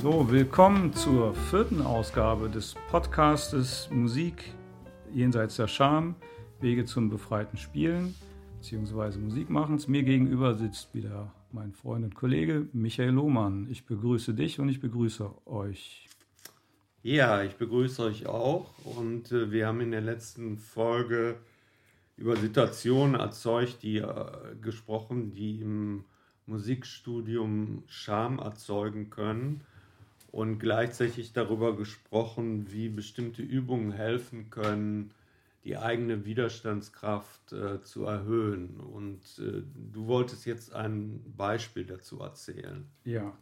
So, willkommen zur vierten Ausgabe des Podcastes Musik jenseits der Scham, Wege zum befreiten Spielen bzw. Musikmachens. Mir gegenüber sitzt wieder mein Freund und Kollege Michael Lohmann. Ich begrüße dich und ich begrüße euch. Ja, ich begrüße euch auch und äh, wir haben in der letzten Folge über Situationen erzeugt, die äh, gesprochen, die im Musikstudium Scham erzeugen können und gleichzeitig darüber gesprochen, wie bestimmte Übungen helfen können, die eigene Widerstandskraft äh, zu erhöhen. Und äh, du wolltest jetzt ein Beispiel dazu erzählen. Ja,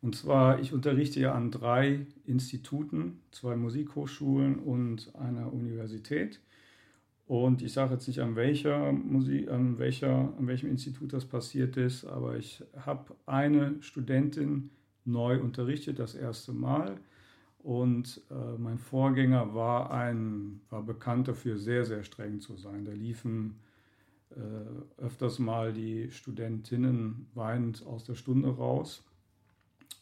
und zwar, ich unterrichte ja an drei Instituten, zwei Musikhochschulen und einer Universität. Und ich sage jetzt nicht, an, welcher Musik, an, welcher, an welchem Institut das passiert ist, aber ich habe eine Studentin neu unterrichtet, das erste Mal. Und äh, mein Vorgänger war, ein, war bekannt dafür, sehr, sehr streng zu sein. Da liefen äh, öfters mal die Studentinnen weinend aus der Stunde raus.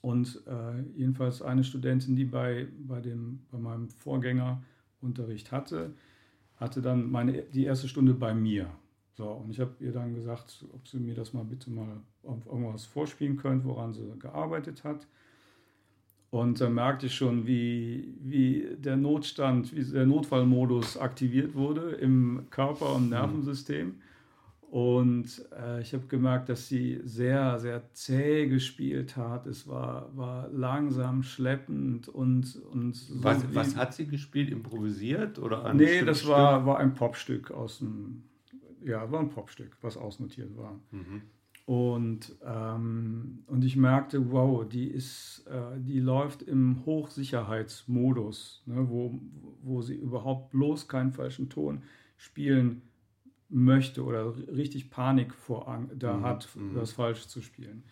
Und äh, jedenfalls eine Studentin, die bei, bei, dem, bei meinem Vorgänger Unterricht hatte, hatte dann meine, die erste Stunde bei mir. So, und ich habe ihr dann gesagt, ob sie mir das mal bitte mal auf irgendwas vorspielen könnte, woran sie gearbeitet hat. Und da merkte ich schon, wie, wie der Notstand, wie der Notfallmodus aktiviert wurde im Körper- und. Nervensystem. Und äh, ich habe gemerkt, dass sie sehr, sehr zäh gespielt hat. Es war, war langsam, schleppend und. und so was, was hat sie gespielt? Improvisiert? Oder ein nee, das war, war ein Popstück aus dem. Ja, war ein Popstück, was ausnotiert war. Mhm. Und, ähm, und ich merkte, wow, die, ist, äh, die läuft im Hochsicherheitsmodus, ne, wo, wo sie überhaupt bloß keinen falschen Ton spielen möchte oder richtig Panik vor da mhm. hat, mhm. das falsch zu spielen.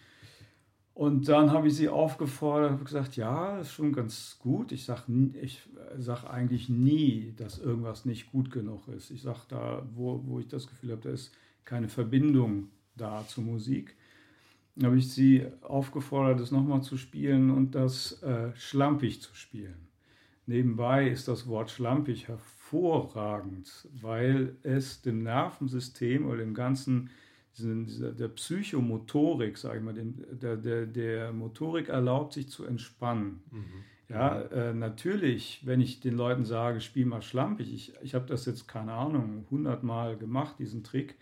Und dann habe ich sie aufgefordert und gesagt, ja, ist schon ganz gut. Ich sage ich sag eigentlich nie, dass irgendwas nicht gut genug ist. Ich sage da, wo, wo ich das Gefühl habe, da ist keine Verbindung da zur Musik. Dann habe ich sie aufgefordert, das nochmal zu spielen und das äh, schlampig zu spielen. Nebenbei ist das Wort schlampig hervorragend, weil es dem Nervensystem oder dem ganzen, dieser, der Psychomotorik, sage ich mal, dem, der, der, der Motorik erlaubt, sich zu entspannen. Mhm. Ja, äh, natürlich, wenn ich den Leuten sage, spiel mal schlampig, ich, ich habe das jetzt, keine Ahnung, hundertmal gemacht, diesen Trick.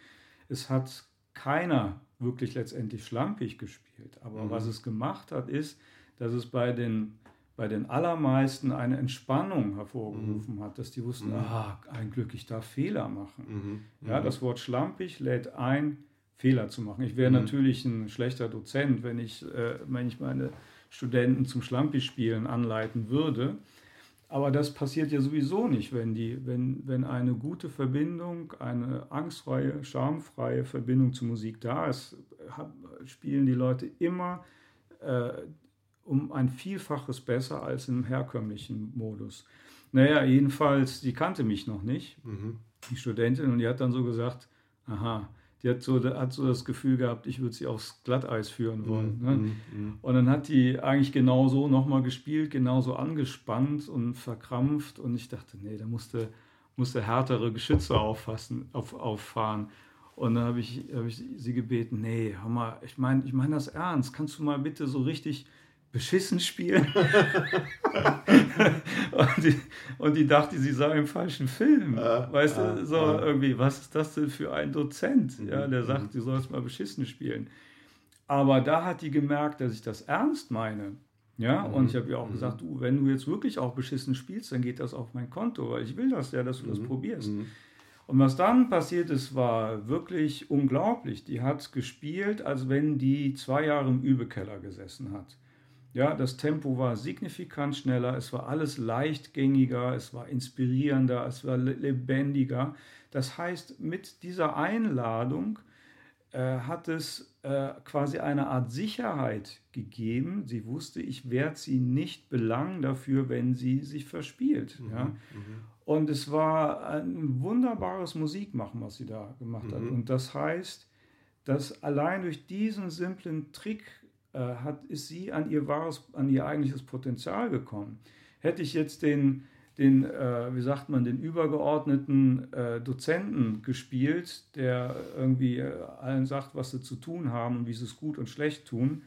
Es hat keiner wirklich letztendlich schlampig gespielt. Aber mhm. was es gemacht hat, ist, dass es bei den bei den allermeisten eine Entspannung hervorgerufen mhm. hat, dass die wussten, mhm. ah, ein Glück, ich darf Fehler machen. Mhm. Ja, mhm. das Wort schlampig lädt ein, Fehler zu machen. Ich wäre mhm. natürlich ein schlechter Dozent, wenn ich, äh, wenn ich meine Studenten zum Schlampig-Spielen anleiten würde. Aber das passiert ja sowieso nicht, wenn, die, wenn, wenn eine gute Verbindung, eine angstfreie, schamfreie Verbindung zur Musik da ist, spielen die Leute immer äh, um ein Vielfaches besser als im herkömmlichen Modus. Naja, jedenfalls, die kannte mich noch nicht, mhm. die Studentin, und die hat dann so gesagt, aha, die hat so, hat so das Gefühl gehabt, ich würde sie aufs Glatteis führen mhm, wollen. Ne? Mhm. Ne? Und dann hat die eigentlich genau so nochmal gespielt, genauso angespannt und verkrampft. Und ich dachte, nee, da musste, musste härtere Geschütze auffassen, auf, auffahren. Und dann habe ich, hab ich sie gebeten, nee, hör mal, ich meine ich mein das ernst, kannst du mal bitte so richtig beschissen spielen. und, die, und, die, dachte, sie sei im falschen Film. Ja, weißt ja, du, so ja. irgendwie, was ist das denn für ein Dozent, mhm, ja, der sagt, mhm. du sollst mal beschissen spielen. Aber da hat die gemerkt, dass ich das ernst meine. Ja, mhm. und ich habe ihr auch mhm. gesagt, du, wenn du jetzt wirklich auch beschissen spielst, dann geht das auf mein Konto, weil ich will das ja, dass du das mhm. probierst. Mhm. Und was dann passiert ist, war wirklich unglaublich. Die hat gespielt, als wenn die zwei Jahre im Übekeller gesessen hat. Ja, das Tempo war signifikant schneller, es war alles leichtgängiger, es war inspirierender, es war lebendiger. Das heißt, mit dieser Einladung äh, hat es äh, quasi eine Art Sicherheit gegeben. Sie wusste, ich werde sie nicht belangen dafür, wenn sie sich verspielt. Mhm, ja? Mhm. Und es war ein wunderbares Musikmachen, was sie da gemacht mhm. hat. Und das heißt, dass allein durch diesen simplen Trick hat, ist sie an ihr wahres, an ihr eigentliches Potenzial gekommen. Hätte ich jetzt den, den äh, wie sagt man, den übergeordneten äh, Dozenten gespielt, der irgendwie äh, allen sagt, was sie zu tun haben und wie sie es gut und schlecht tun,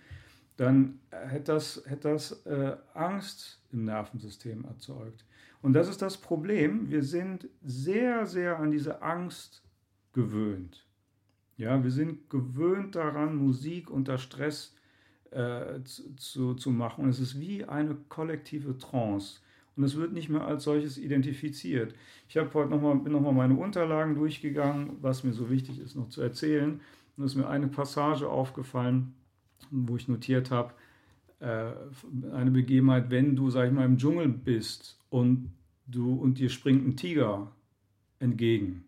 dann hätte das, hätte das äh, Angst im Nervensystem erzeugt. Und das ist das Problem. Wir sind sehr, sehr an diese Angst gewöhnt. Ja, wir sind gewöhnt daran, Musik unter Stress äh, zu, zu machen. Und es ist wie eine kollektive Trance. Und es wird nicht mehr als solches identifiziert. Ich habe heute noch nochmal meine Unterlagen durchgegangen, was mir so wichtig ist, noch zu erzählen. Und es ist mir eine Passage aufgefallen, wo ich notiert habe, äh, eine Begebenheit, wenn du, sag ich mal, im Dschungel bist und, du, und dir springt ein Tiger entgegen,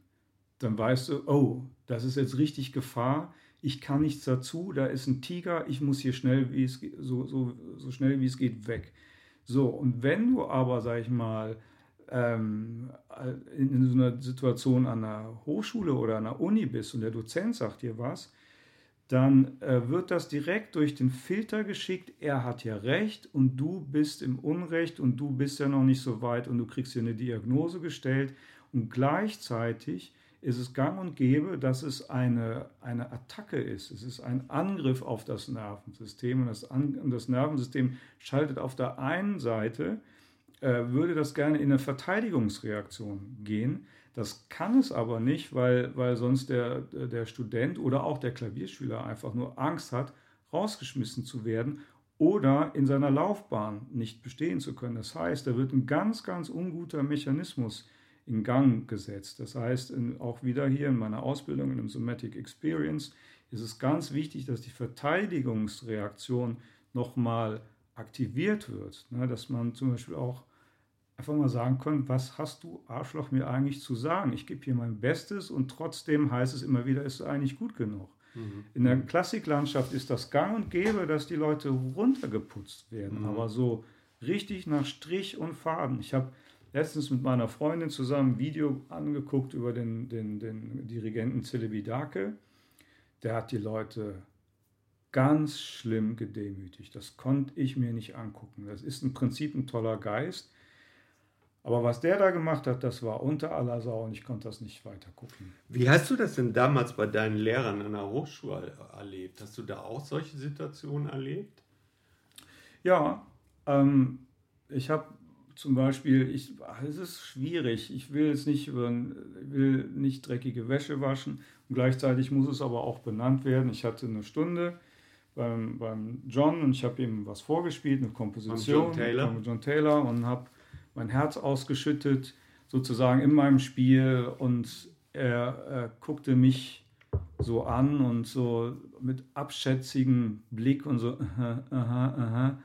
dann weißt du, oh, das ist jetzt richtig Gefahr, ich kann nichts dazu, da ist ein Tiger, ich muss hier schnell, wie es, so, so, so schnell wie es geht, weg. So, und wenn du aber, sag ich mal, ähm, in, in so einer Situation an einer Hochschule oder an einer Uni bist und der Dozent sagt dir was, dann äh, wird das direkt durch den Filter geschickt, er hat ja recht und du bist im Unrecht und du bist ja noch nicht so weit und du kriegst dir eine Diagnose gestellt und gleichzeitig ist es gang und gäbe, dass es eine, eine Attacke ist. Es ist ein Angriff auf das Nervensystem und das, und das Nervensystem schaltet auf der einen Seite, äh, würde das gerne in eine Verteidigungsreaktion gehen. Das kann es aber nicht, weil, weil sonst der, der Student oder auch der Klavierschüler einfach nur Angst hat, rausgeschmissen zu werden oder in seiner Laufbahn nicht bestehen zu können. Das heißt, da wird ein ganz, ganz unguter Mechanismus in Gang gesetzt. Das heißt, in, auch wieder hier in meiner Ausbildung in einem Somatic Experience ist es ganz wichtig, dass die Verteidigungsreaktion nochmal aktiviert wird. Ne? Dass man zum Beispiel auch einfach mal sagen kann, was hast du Arschloch mir eigentlich zu sagen? Ich gebe hier mein Bestes und trotzdem heißt es immer wieder, ist es eigentlich gut genug. Mhm. In der Klassiklandschaft ist das gang und gäbe, dass die Leute runtergeputzt werden, mhm. aber so richtig nach Strich und Faden. Ich habe letztens mit meiner Freundin zusammen ein Video angeguckt über den, den, den Dirigenten Celebidake. Der hat die Leute ganz schlimm gedemütigt. Das konnte ich mir nicht angucken. Das ist im Prinzip ein toller Geist. Aber was der da gemacht hat, das war unter aller Sau und ich konnte das nicht weiter gucken. Wie hast du das denn damals bei deinen Lehrern an der Hochschule erlebt? Hast du da auch solche Situationen erlebt? Ja, ähm, ich habe zum Beispiel, ich, es ist schwierig. Ich will jetzt nicht über, will nicht dreckige Wäsche waschen und gleichzeitig muss es aber auch benannt werden. Ich hatte eine Stunde beim, beim John und ich habe ihm was vorgespielt, eine Komposition John Taylor. mit John Taylor und habe mein Herz ausgeschüttet sozusagen in meinem Spiel und er, er guckte mich so an und so mit abschätzigem Blick und so aha, aha, aha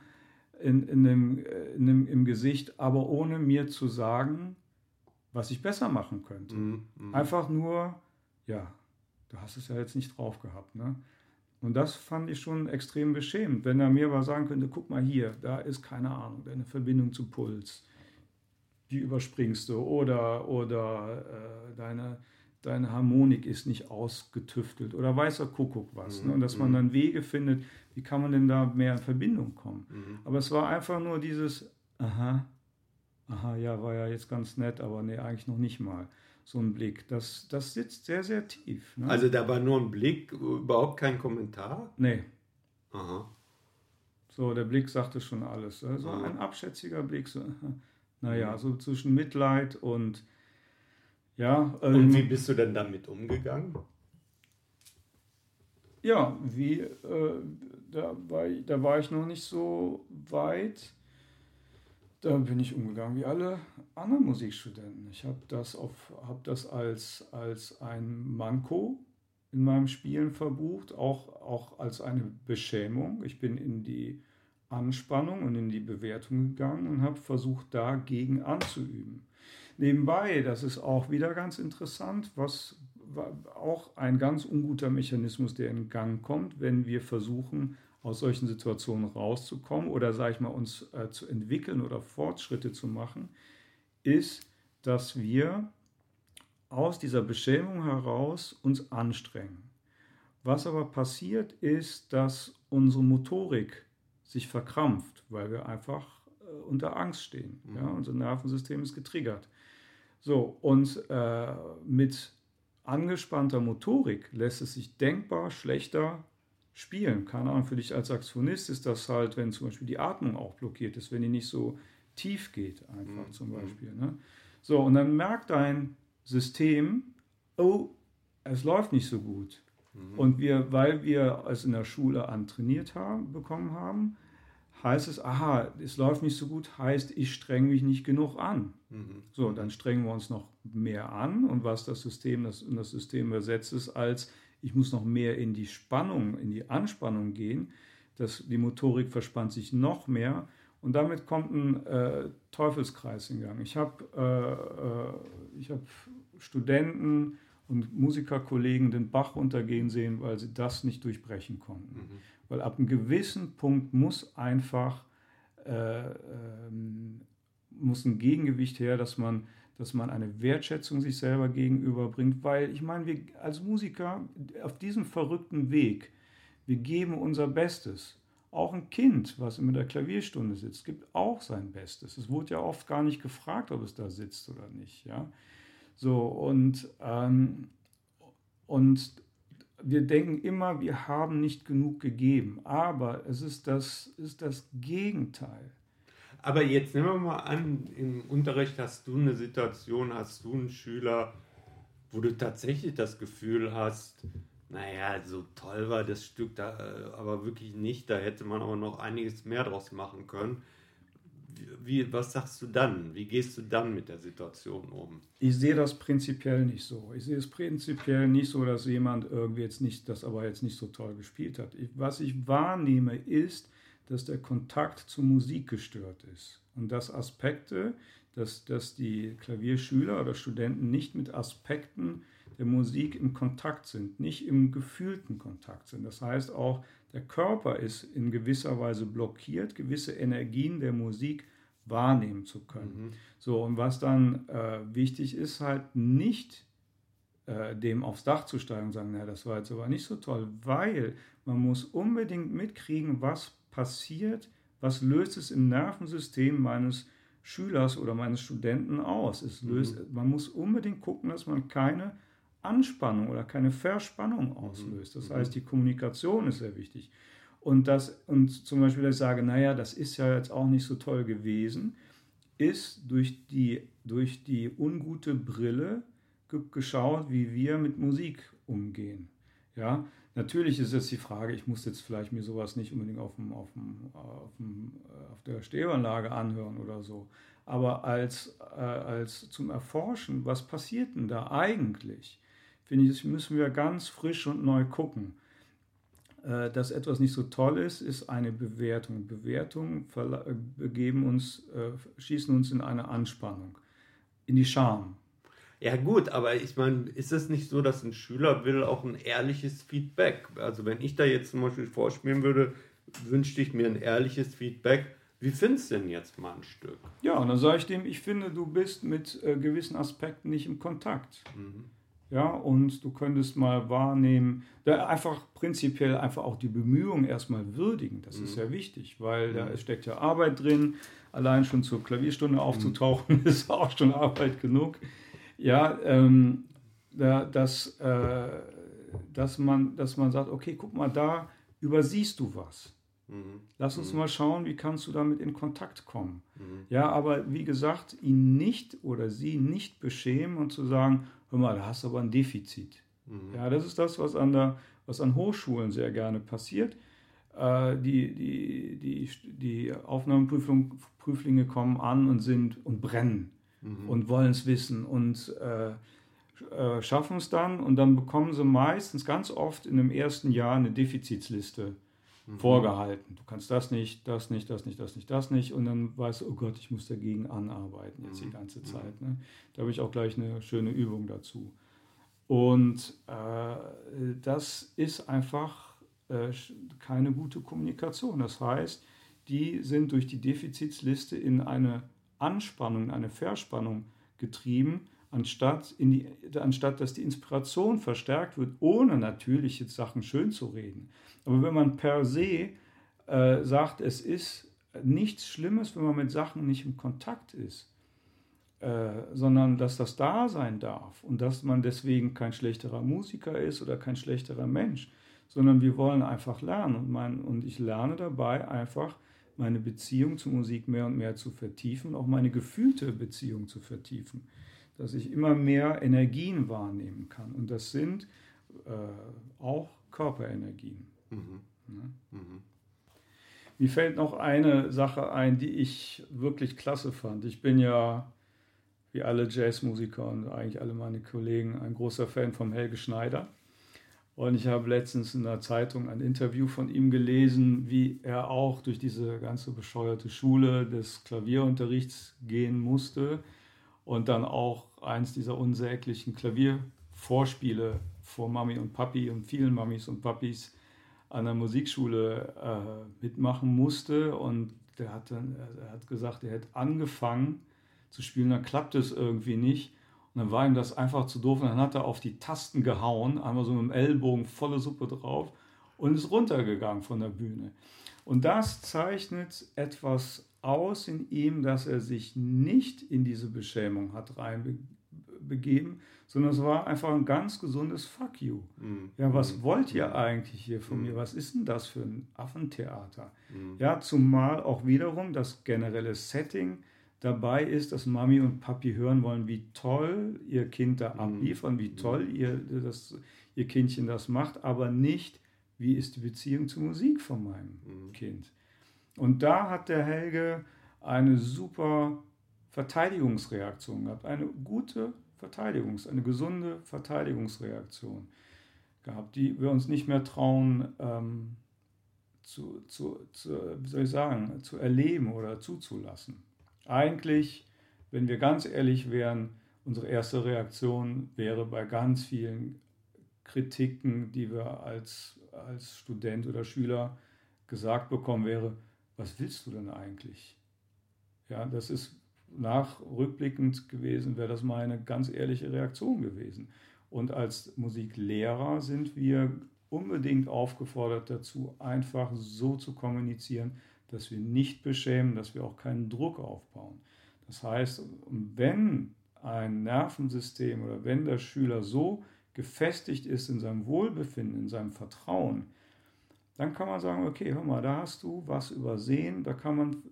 in, in dem, in dem, im Gesicht, aber ohne mir zu sagen, was ich besser machen könnte. Mm, mm. Einfach nur, ja, du hast es ja jetzt nicht drauf gehabt. Ne? Und das fand ich schon extrem beschämend, wenn er mir mal sagen könnte, guck mal hier, da ist keine Ahnung, deine Verbindung zu Puls, die überspringst du oder, oder äh, deine, deine Harmonik ist nicht ausgetüftelt oder weißer Kuckuck was. Mhm. Ne? Und dass man mhm. dann Wege findet, wie kann man denn da mehr in Verbindung kommen. Mhm. Aber es war einfach nur dieses, aha, aha, ja, war ja jetzt ganz nett, aber nee, eigentlich noch nicht mal. So ein Blick, das, das sitzt sehr, sehr tief. Ne? Also da war nur ein Blick, überhaupt kein Kommentar? Nee. Aha. So, der Blick sagte schon alles. Also aha. ein abschätziger Blick, so, naja, mhm. so zwischen Mitleid und ja. Ähm, Und wie bist du denn damit umgegangen? Ja, wie, äh, da, war ich, da war ich noch nicht so weit. Da bin ich umgegangen wie alle anderen Musikstudenten. Ich habe das, hab das als, als ein Manko in meinem Spielen verbucht, auch, auch als eine Beschämung. Ich bin in die Anspannung und in die Bewertung gegangen und habe versucht, dagegen anzuüben. Nebenbei, das ist auch wieder ganz interessant, was auch ein ganz unguter Mechanismus, der in Gang kommt, wenn wir versuchen, aus solchen Situationen rauszukommen oder, sage ich mal, uns äh, zu entwickeln oder Fortschritte zu machen, ist, dass wir aus dieser Beschämung heraus uns anstrengen. Was aber passiert ist, dass unsere Motorik sich verkrampft, weil wir einfach äh, unter Angst stehen. Mhm. Ja, unser Nervensystem ist getriggert. So, und äh, mit angespannter Motorik lässt es sich denkbar schlechter spielen. Keine Ahnung, für dich als Saxophonist ist das halt, wenn zum Beispiel die Atmung auch blockiert ist, wenn die nicht so tief geht, einfach mhm. zum Beispiel. Ne? So, und dann merkt dein System, oh, es läuft nicht so gut. Mhm. Und wir, weil wir es in der Schule antrainiert haben, bekommen haben, heißt es, aha, es läuft nicht so gut, heißt, ich strenge mich nicht genug an. Mhm. So, dann strengen wir uns noch mehr an und was das System, das, das System übersetzt ist, als ich muss noch mehr in die Spannung, in die Anspannung gehen, dass die Motorik verspannt sich noch mehr und damit kommt ein äh, Teufelskreis in Gang. Ich habe äh, äh, hab Studenten und Musikerkollegen den Bach untergehen sehen, weil sie das nicht durchbrechen konnten. Mhm. Weil ab einem gewissen Punkt muss einfach äh, ähm, muss ein Gegengewicht her, dass man, dass man eine Wertschätzung sich selber gegenüberbringt, weil ich meine, wir als Musiker auf diesem verrückten Weg, wir geben unser Bestes. Auch ein Kind, was mit der Klavierstunde sitzt, gibt auch sein Bestes. Es wurde ja oft gar nicht gefragt, ob es da sitzt oder nicht. Ja? So, und, ähm, und wir denken immer, wir haben nicht genug gegeben, aber es ist das, ist das Gegenteil. Aber jetzt nehmen wir mal an, im Unterricht hast du eine Situation, hast du einen Schüler, wo du tatsächlich das Gefühl hast, naja, so toll war das Stück da äh, aber wirklich nicht, da hätte man aber noch einiges mehr draus machen können wie, was sagst du dann? Wie gehst du dann mit der Situation um? Ich sehe das prinzipiell nicht so. Ich sehe es prinzipiell nicht so, dass jemand irgendwie jetzt nicht, das aber jetzt nicht so toll gespielt hat. Ich, was ich wahrnehme, ist, dass der Kontakt zur Musik gestört ist und dass Aspekte, dass, dass die Klavierschüler oder Studenten nicht mit Aspekten der Musik im Kontakt sind, nicht im gefühlten Kontakt sind. Das heißt auch, der Körper ist in gewisser Weise blockiert, gewisse Energien der Musik wahrnehmen zu können. Mhm. So, und was dann äh, wichtig ist, halt nicht äh, dem aufs Dach zu steigen und sagen, naja, das war jetzt aber nicht so toll, weil man muss unbedingt mitkriegen, was passiert, was löst es im Nervensystem meines Schülers oder meines Studenten aus. Es löst, mhm. Man muss unbedingt gucken, dass man keine Anspannung oder keine Verspannung auslöst. Das mhm. heißt, die Kommunikation ist sehr wichtig. Und, das, und zum Beispiel, dass ich sage, naja, das ist ja jetzt auch nicht so toll gewesen, ist durch die, durch die ungute Brille geschaut, wie wir mit Musik umgehen. Ja, natürlich ist jetzt die Frage, ich muss jetzt vielleicht mir sowas nicht unbedingt auf, dem, auf, dem, auf, dem, auf der Stereoanlage anhören oder so, aber als, äh, als zum Erforschen, was passiert denn da eigentlich? Finde ich, müssen wir ganz frisch und neu gucken. Äh, dass etwas nicht so toll ist, ist eine Bewertung. Bewertungen begeben uns, äh, schießen uns in eine Anspannung, in die Scham. Ja gut, aber ich meine, ist es nicht so, dass ein Schüler will auch ein ehrliches Feedback? Also wenn ich da jetzt zum Beispiel vorspielen würde, wünschte ich mir ein ehrliches Feedback. Wie findest du denn jetzt mal ein Stück? Ja, und dann sage ich dem, ich finde, du bist mit äh, gewissen Aspekten nicht im Kontakt. Mhm. Ja, und du könntest mal wahrnehmen, einfach prinzipiell einfach auch die Bemühungen erstmal würdigen. Das mhm. ist sehr wichtig, weil mhm. da steckt ja Arbeit drin. Allein schon zur Klavierstunde aufzutauchen, mhm. ist auch schon Arbeit genug. Ja, ähm, da, dass, äh, dass, man, dass man sagt, okay, guck mal, da übersiehst du was. Mhm. Lass uns mhm. mal schauen, wie kannst du damit in Kontakt kommen. Mhm. Ja, aber wie gesagt, ihn nicht oder sie nicht beschämen und zu sagen, hör mal, da hast du aber ein Defizit. Mhm. Ja, das ist das, was an, der, was an Hochschulen sehr gerne passiert. Äh, die, die, die, die Aufnahmeprüflinge kommen an und sind und brennen mhm. und wollen es wissen und äh, äh, schaffen es dann und dann bekommen sie meistens ganz oft in dem ersten Jahr eine Defizitsliste mhm. vorgehalten. Du kannst das nicht, das nicht, das nicht, das nicht, das nicht. Und dann weißt du, oh Gott, ich muss dagegen anarbeiten jetzt mhm. die ganze Zeit. Ne? Da habe ich auch gleich eine schöne Übung dazu. Und äh, das ist einfach äh, keine gute Kommunikation. Das heißt, die sind durch die Defizitsliste in eine Anspannung, in eine Verspannung getrieben, anstatt, in die, anstatt dass die Inspiration verstärkt wird, ohne natürlich jetzt Sachen schön zu reden. Aber wenn man per se äh, sagt, es ist nichts Schlimmes, wenn man mit Sachen nicht im Kontakt ist, äh, sondern dass das da sein darf und dass man deswegen kein schlechterer Musiker ist oder kein schlechterer Mensch, sondern wir wollen einfach lernen und, mein, und ich lerne dabei einfach meine Beziehung zur Musik mehr und mehr zu vertiefen, auch meine gefühlte Beziehung zu vertiefen, dass ich immer mehr Energien wahrnehmen kann und das sind äh, auch Körperenergien. Mhm. Ja? Mhm. Mir fällt noch eine Sache ein, die ich wirklich klasse fand. Ich bin ja, wie alle Jazzmusiker und eigentlich alle meine Kollegen, ein großer Fan von Helge Schneider. Und ich habe letztens in der Zeitung ein Interview von ihm gelesen, wie er auch durch diese ganze bescheuerte Schule des Klavierunterrichts gehen musste und dann auch eins dieser unsäglichen Klaviervorspiele vor Mami und Papi und vielen Mamis und Papis an der Musikschule äh, mitmachen musste. Und der hat, dann, er hat gesagt, er hätte angefangen zu spielen, dann klappte es irgendwie nicht. Und dann war ihm das einfach zu doof. Und dann hat er auf die Tasten gehauen, einmal so mit dem Ellbogen volle Suppe drauf und ist runtergegangen von der Bühne. Und das zeichnet etwas aus in ihm, dass er sich nicht in diese Beschämung hat reinbegeben, sondern es war einfach ein ganz gesundes Fuck you. Mhm. Ja, was mhm. wollt ihr eigentlich hier von mhm. mir? Was ist denn das für ein Affentheater? Mhm. Ja, zumal auch wiederum das generelle Setting dabei ist, dass Mami und Papi hören wollen, wie toll ihr Kind da mhm. abliefern, wie toll mhm. ihr, das, ihr Kindchen das macht, aber nicht, wie ist die Beziehung zur Musik von meinem Kind. Und da hat der Helge eine super Verteidigungsreaktion gehabt, eine gute Verteidigungs-, eine gesunde Verteidigungsreaktion gehabt, die wir uns nicht mehr trauen ähm, zu, zu, zu, wie soll ich sagen, zu erleben oder zuzulassen. Eigentlich, wenn wir ganz ehrlich wären, unsere erste Reaktion wäre bei ganz vielen Kritiken, die wir als, als Student oder Schüler gesagt bekommen, wäre, was willst du denn eigentlich? Ja, das ist nachrückblickend gewesen, wäre das meine ganz ehrliche Reaktion gewesen. Und als Musiklehrer sind wir unbedingt aufgefordert dazu, einfach so zu kommunizieren, dass wir nicht beschämen, dass wir auch keinen Druck aufbauen. Das heißt, wenn ein Nervensystem oder wenn der Schüler so gefestigt ist in seinem Wohlbefinden, in seinem Vertrauen, dann kann man sagen, okay, hör mal, da hast du was übersehen, da kann man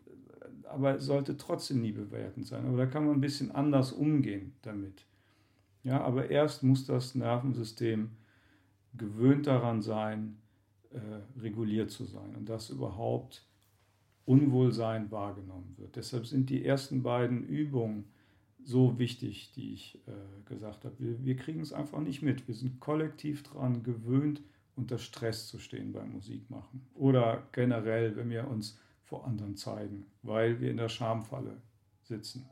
aber es sollte trotzdem nie bewertend sein. Aber da kann man ein bisschen anders umgehen damit. Ja, aber erst muss das Nervensystem gewöhnt daran sein, äh, reguliert zu sein und dass überhaupt Unwohlsein wahrgenommen wird. Deshalb sind die ersten beiden Übungen so wichtig, die ich äh, gesagt habe. Wir, wir kriegen es einfach nicht mit. Wir sind kollektiv daran gewöhnt, unter Stress zu stehen beim Musikmachen. Oder generell, wenn wir uns vor anderen zeigen, weil wir in der Schamfalle sitzen.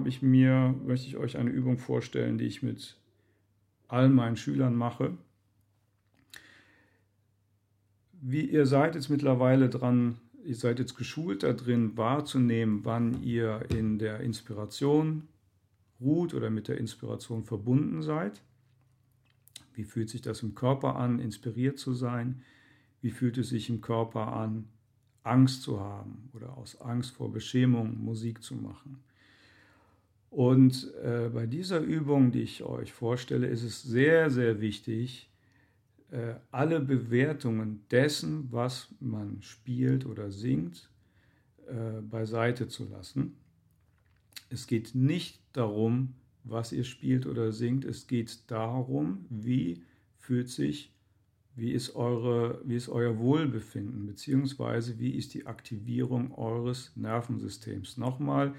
Habe ich mir, möchte ich euch eine Übung vorstellen, die ich mit all meinen Schülern mache. Wie ihr seid jetzt mittlerweile dran, ihr seid jetzt geschult darin, wahrzunehmen, wann ihr in der Inspiration ruht oder mit der Inspiration verbunden seid. Wie fühlt sich das im Körper an, inspiriert zu sein? Wie fühlt es sich im Körper an, Angst zu haben oder aus Angst vor Beschämung Musik zu machen? Und äh, bei dieser Übung, die ich euch vorstelle, ist es sehr, sehr wichtig, äh, alle Bewertungen dessen, was man spielt oder singt, äh, beiseite zu lassen. Es geht nicht darum, was ihr spielt oder singt, es geht darum, wie fühlt sich, wie ist, eure, wie ist euer Wohlbefinden, beziehungsweise wie ist die Aktivierung eures Nervensystems. Nochmal,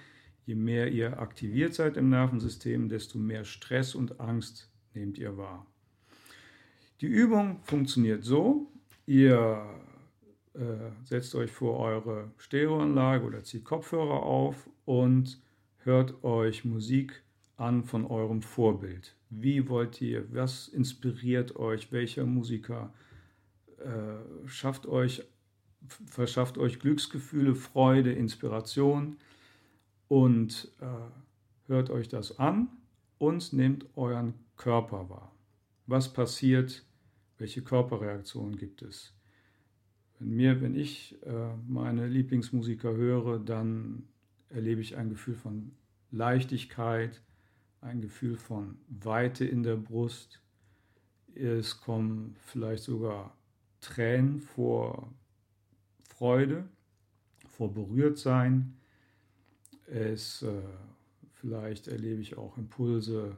je mehr ihr aktiviert seid im Nervensystem, desto mehr Stress und Angst nehmt ihr wahr. Die Übung funktioniert so, ihr äh, setzt euch vor eure Stereoanlage oder zieht Kopfhörer auf und hört euch Musik an von eurem Vorbild. Wie wollt ihr, was inspiriert euch, welcher Musiker äh, schafft euch, verschafft euch Glücksgefühle, Freude, Inspiration und äh, hört euch das an und nehmt euren Körper wahr. Was passiert, welche Körperreaktionen gibt es? Wenn mir, wenn ich äh, meine Lieblingsmusiker höre, dann erlebe ich ein Gefühl von Leichtigkeit, ein Gefühl von Weite in der Brust. Es kommen vielleicht sogar Tränen vor Freude, vor Berührtsein. Es, äh, vielleicht erlebe ich auch Impulse,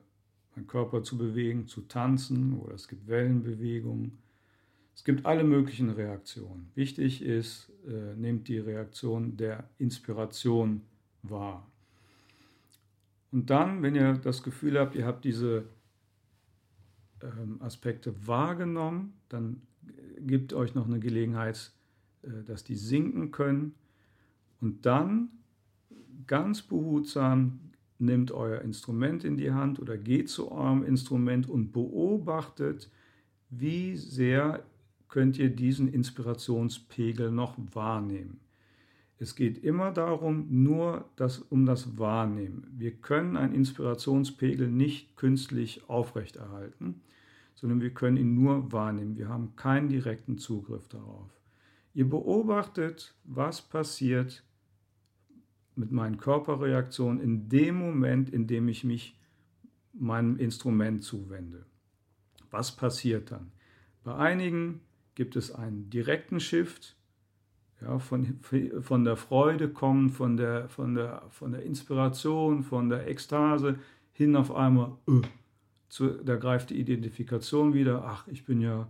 meinen Körper zu bewegen, zu tanzen oder es gibt Wellenbewegungen. Es gibt alle möglichen Reaktionen. Wichtig ist, äh, nehmt die Reaktion der Inspiration wahr. Und dann, wenn ihr das Gefühl habt, ihr habt diese ähm, Aspekte wahrgenommen, dann gibt euch noch eine Gelegenheit, äh, dass die sinken können. Und dann ganz behutsam nehmt euer Instrument in die Hand oder geht zu eurem Instrument und beobachtet, wie sehr könnt ihr diesen Inspirationspegel noch wahrnehmen. Es geht immer darum, nur das, um das Wahrnehmen. Wir können einen Inspirationspegel nicht künstlich aufrechterhalten, sondern wir können ihn nur wahrnehmen. Wir haben keinen direkten Zugriff darauf. Ihr beobachtet, was passiert mit meinen Körperreaktionen in dem Moment, in dem ich mich meinem Instrument zuwende. Was passiert dann? Bei einigen gibt es einen direkten Shift, ja, von, von der Freude kommen, von der, von, der, von der Inspiration, von der Ekstase hin auf einmal, äh, zu, da greift die Identifikation wieder, ach, ich bin ja,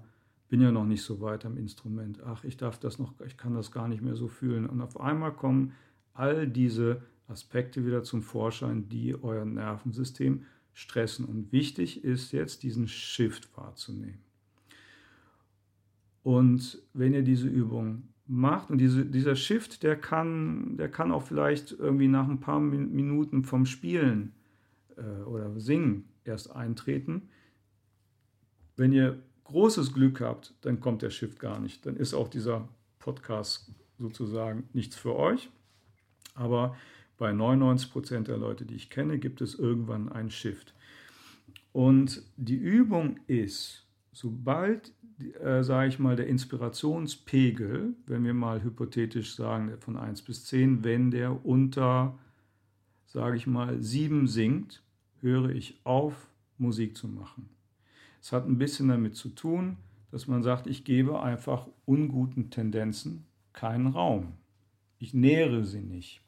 bin ja noch nicht so weit am Instrument, ach, ich darf das noch, ich kann das gar nicht mehr so fühlen. Und auf einmal kommen all diese Aspekte wieder zum Vorschein, die euer Nervensystem stressen. Und wichtig ist jetzt, diesen Shift wahrzunehmen. Und wenn ihr diese Übung macht. Und diese, dieser Shift, der kann, der kann auch vielleicht irgendwie nach ein paar Minuten vom Spielen äh, oder Singen erst eintreten. Wenn ihr großes Glück habt, dann kommt der Shift gar nicht. Dann ist auch dieser Podcast sozusagen nichts für euch. Aber bei 99 Prozent der Leute, die ich kenne, gibt es irgendwann einen Shift. Und die Übung ist, sobald äh, sage ich mal, der Inspirationspegel, wenn wir mal hypothetisch sagen, von 1 bis 10, wenn der unter, sage ich mal, 7 sinkt, höre ich auf, Musik zu machen. Es hat ein bisschen damit zu tun, dass man sagt, ich gebe einfach unguten Tendenzen keinen Raum. Ich nähere sie nicht.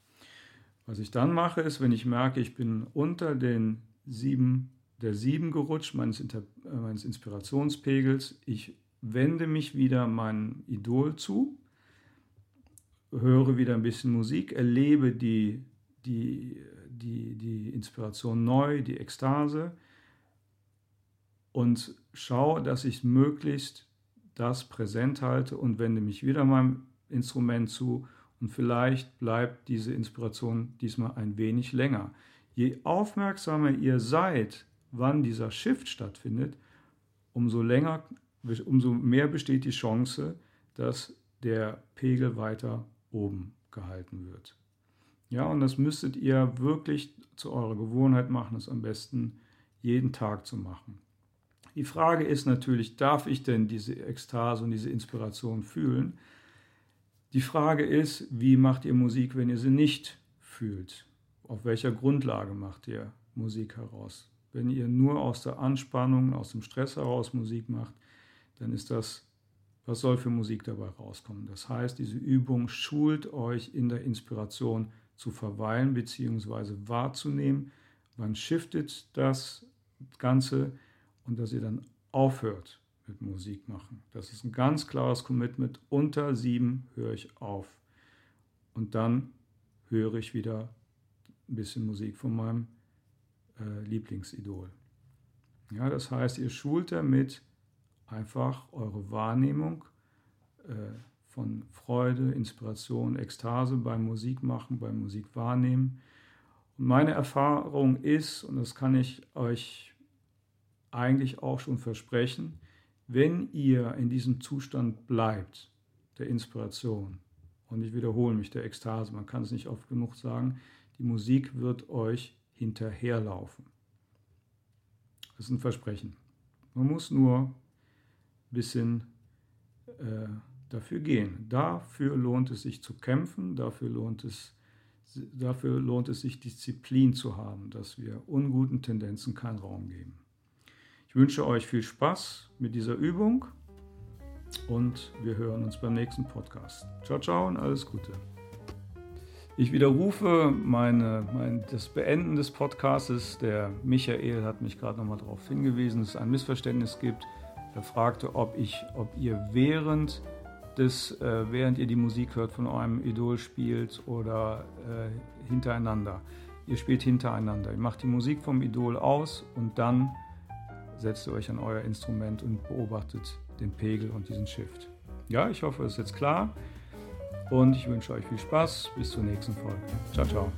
Was ich dann mache, ist, wenn ich merke, ich bin unter den sieben, der sieben gerutscht, meines, Inter, äh, meines Inspirationspegels, ich wende mich wieder meinem Idol zu, höre wieder ein bisschen Musik, erlebe die, die, die, die Inspiration neu, die Ekstase und schaue, dass ich möglichst das präsent halte und wende mich wieder meinem Instrument zu und vielleicht bleibt diese Inspiration diesmal ein wenig länger. Je aufmerksamer ihr seid, wann dieser Shift stattfindet, umso länger umso mehr besteht die Chance, dass der Pegel weiter oben gehalten wird. Ja, und das müsstet ihr wirklich zu eurer Gewohnheit machen, es am besten jeden Tag zu machen. Die Frage ist natürlich, darf ich denn diese Ekstase und diese Inspiration fühlen? Die Frage ist, wie macht ihr Musik, wenn ihr sie nicht fühlt? auf welcher Grundlage macht ihr Musik heraus? Wenn ihr nur aus der Anspannung, aus dem Stress heraus Musik macht, dann ist das, was soll für Musik dabei rauskommen? Das heißt, diese Übung schult euch in der Inspiration zu verweilen bzw. wahrzunehmen, wann shiftet das Ganze und dass ihr dann aufhört mit Musik machen. Das ist ein ganz klares Commitment. Unter sieben höre ich auf. Und dann höre ich wieder ein bisschen Musik von meinem äh, Lieblingsidol. Ja, das heißt, ihr schult damit einfach eure Wahrnehmung äh, von Freude, Inspiration, Ekstase beim Musikmachen, beim Musikwahrnehmen. Und meine Erfahrung ist, und das kann ich euch eigentlich auch schon versprechen, wenn ihr in diesem Zustand bleibt, der Inspiration, und ich wiederhole mich, der Ekstase, man kann es nicht oft genug sagen, die Musik wird euch hinterherlaufen. Das ist ein Versprechen. Man muss nur ein bisschen äh, dafür gehen. Dafür lohnt es sich zu kämpfen, dafür lohnt es, dafür lohnt es sich Disziplin zu haben, dass wir unguten Tendenzen keinen Raum geben. Ich wünsche euch viel Spaß mit dieser Übung und wir hören uns beim nächsten Podcast. Ciao, ciao und alles Gute. Ich widerrufe meine, mein, das Beenden des Podcasts. Der Michael hat mich gerade nochmal darauf hingewiesen, dass es ein Missverständnis gibt. Er fragte, ob, ich, ob ihr während, des, äh, während ihr die Musik hört von eurem Idol spielt oder äh, hintereinander. Ihr spielt hintereinander. Ihr macht die Musik vom Idol aus und dann setzt ihr euch an euer Instrument und beobachtet den Pegel und diesen Shift. Ja, ich hoffe, es ist jetzt klar und ich wünsche euch viel Spaß. Bis zur nächsten Folge. Ciao, ciao.